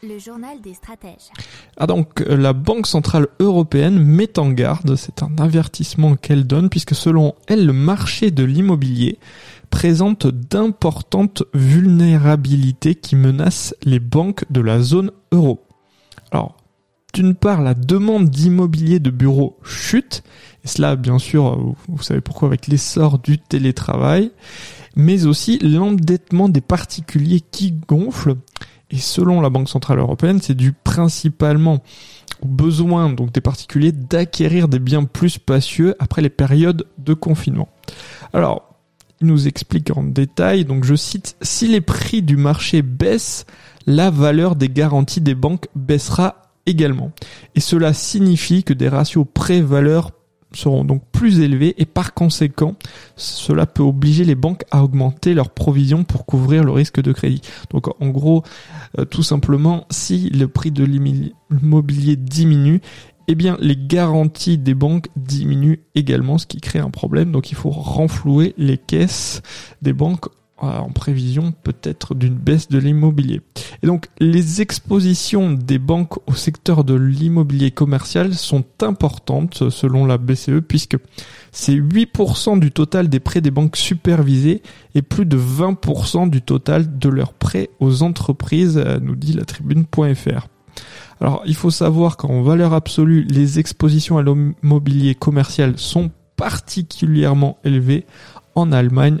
Le journal des stratèges. Ah donc euh, la Banque Centrale Européenne met en garde, c'est un avertissement qu'elle donne puisque selon elle le marché de l'immobilier présente d'importantes vulnérabilités qui menacent les banques de la zone euro. Alors, d'une part, la demande d'immobilier de bureaux chute, et cela bien sûr, vous savez pourquoi, avec l'essor du télétravail, mais aussi l'endettement des particuliers qui gonfle, et selon la Banque Centrale Européenne, c'est dû principalement au besoin donc des particuliers d'acquérir des biens plus spacieux après les périodes de confinement. Alors, il nous explique en détail, donc je cite, si les prix du marché baissent, la valeur des garanties des banques baissera également. Et cela signifie que des ratios prêt-valeur seront donc plus élevés et par conséquent, cela peut obliger les banques à augmenter leurs provisions pour couvrir le risque de crédit. Donc en gros, euh, tout simplement, si le prix de l'immobilier diminue, eh bien les garanties des banques diminuent également, ce qui crée un problème. Donc il faut renflouer les caisses des banques en prévision peut-être d'une baisse de l'immobilier. Et donc les expositions des banques au secteur de l'immobilier commercial sont importantes selon la BCE puisque c'est 8% du total des prêts des banques supervisées et plus de 20% du total de leurs prêts aux entreprises, nous dit la tribune.fr. Alors, il faut savoir qu'en valeur absolue, les expositions à l'immobilier commercial sont particulièrement élevées en Allemagne,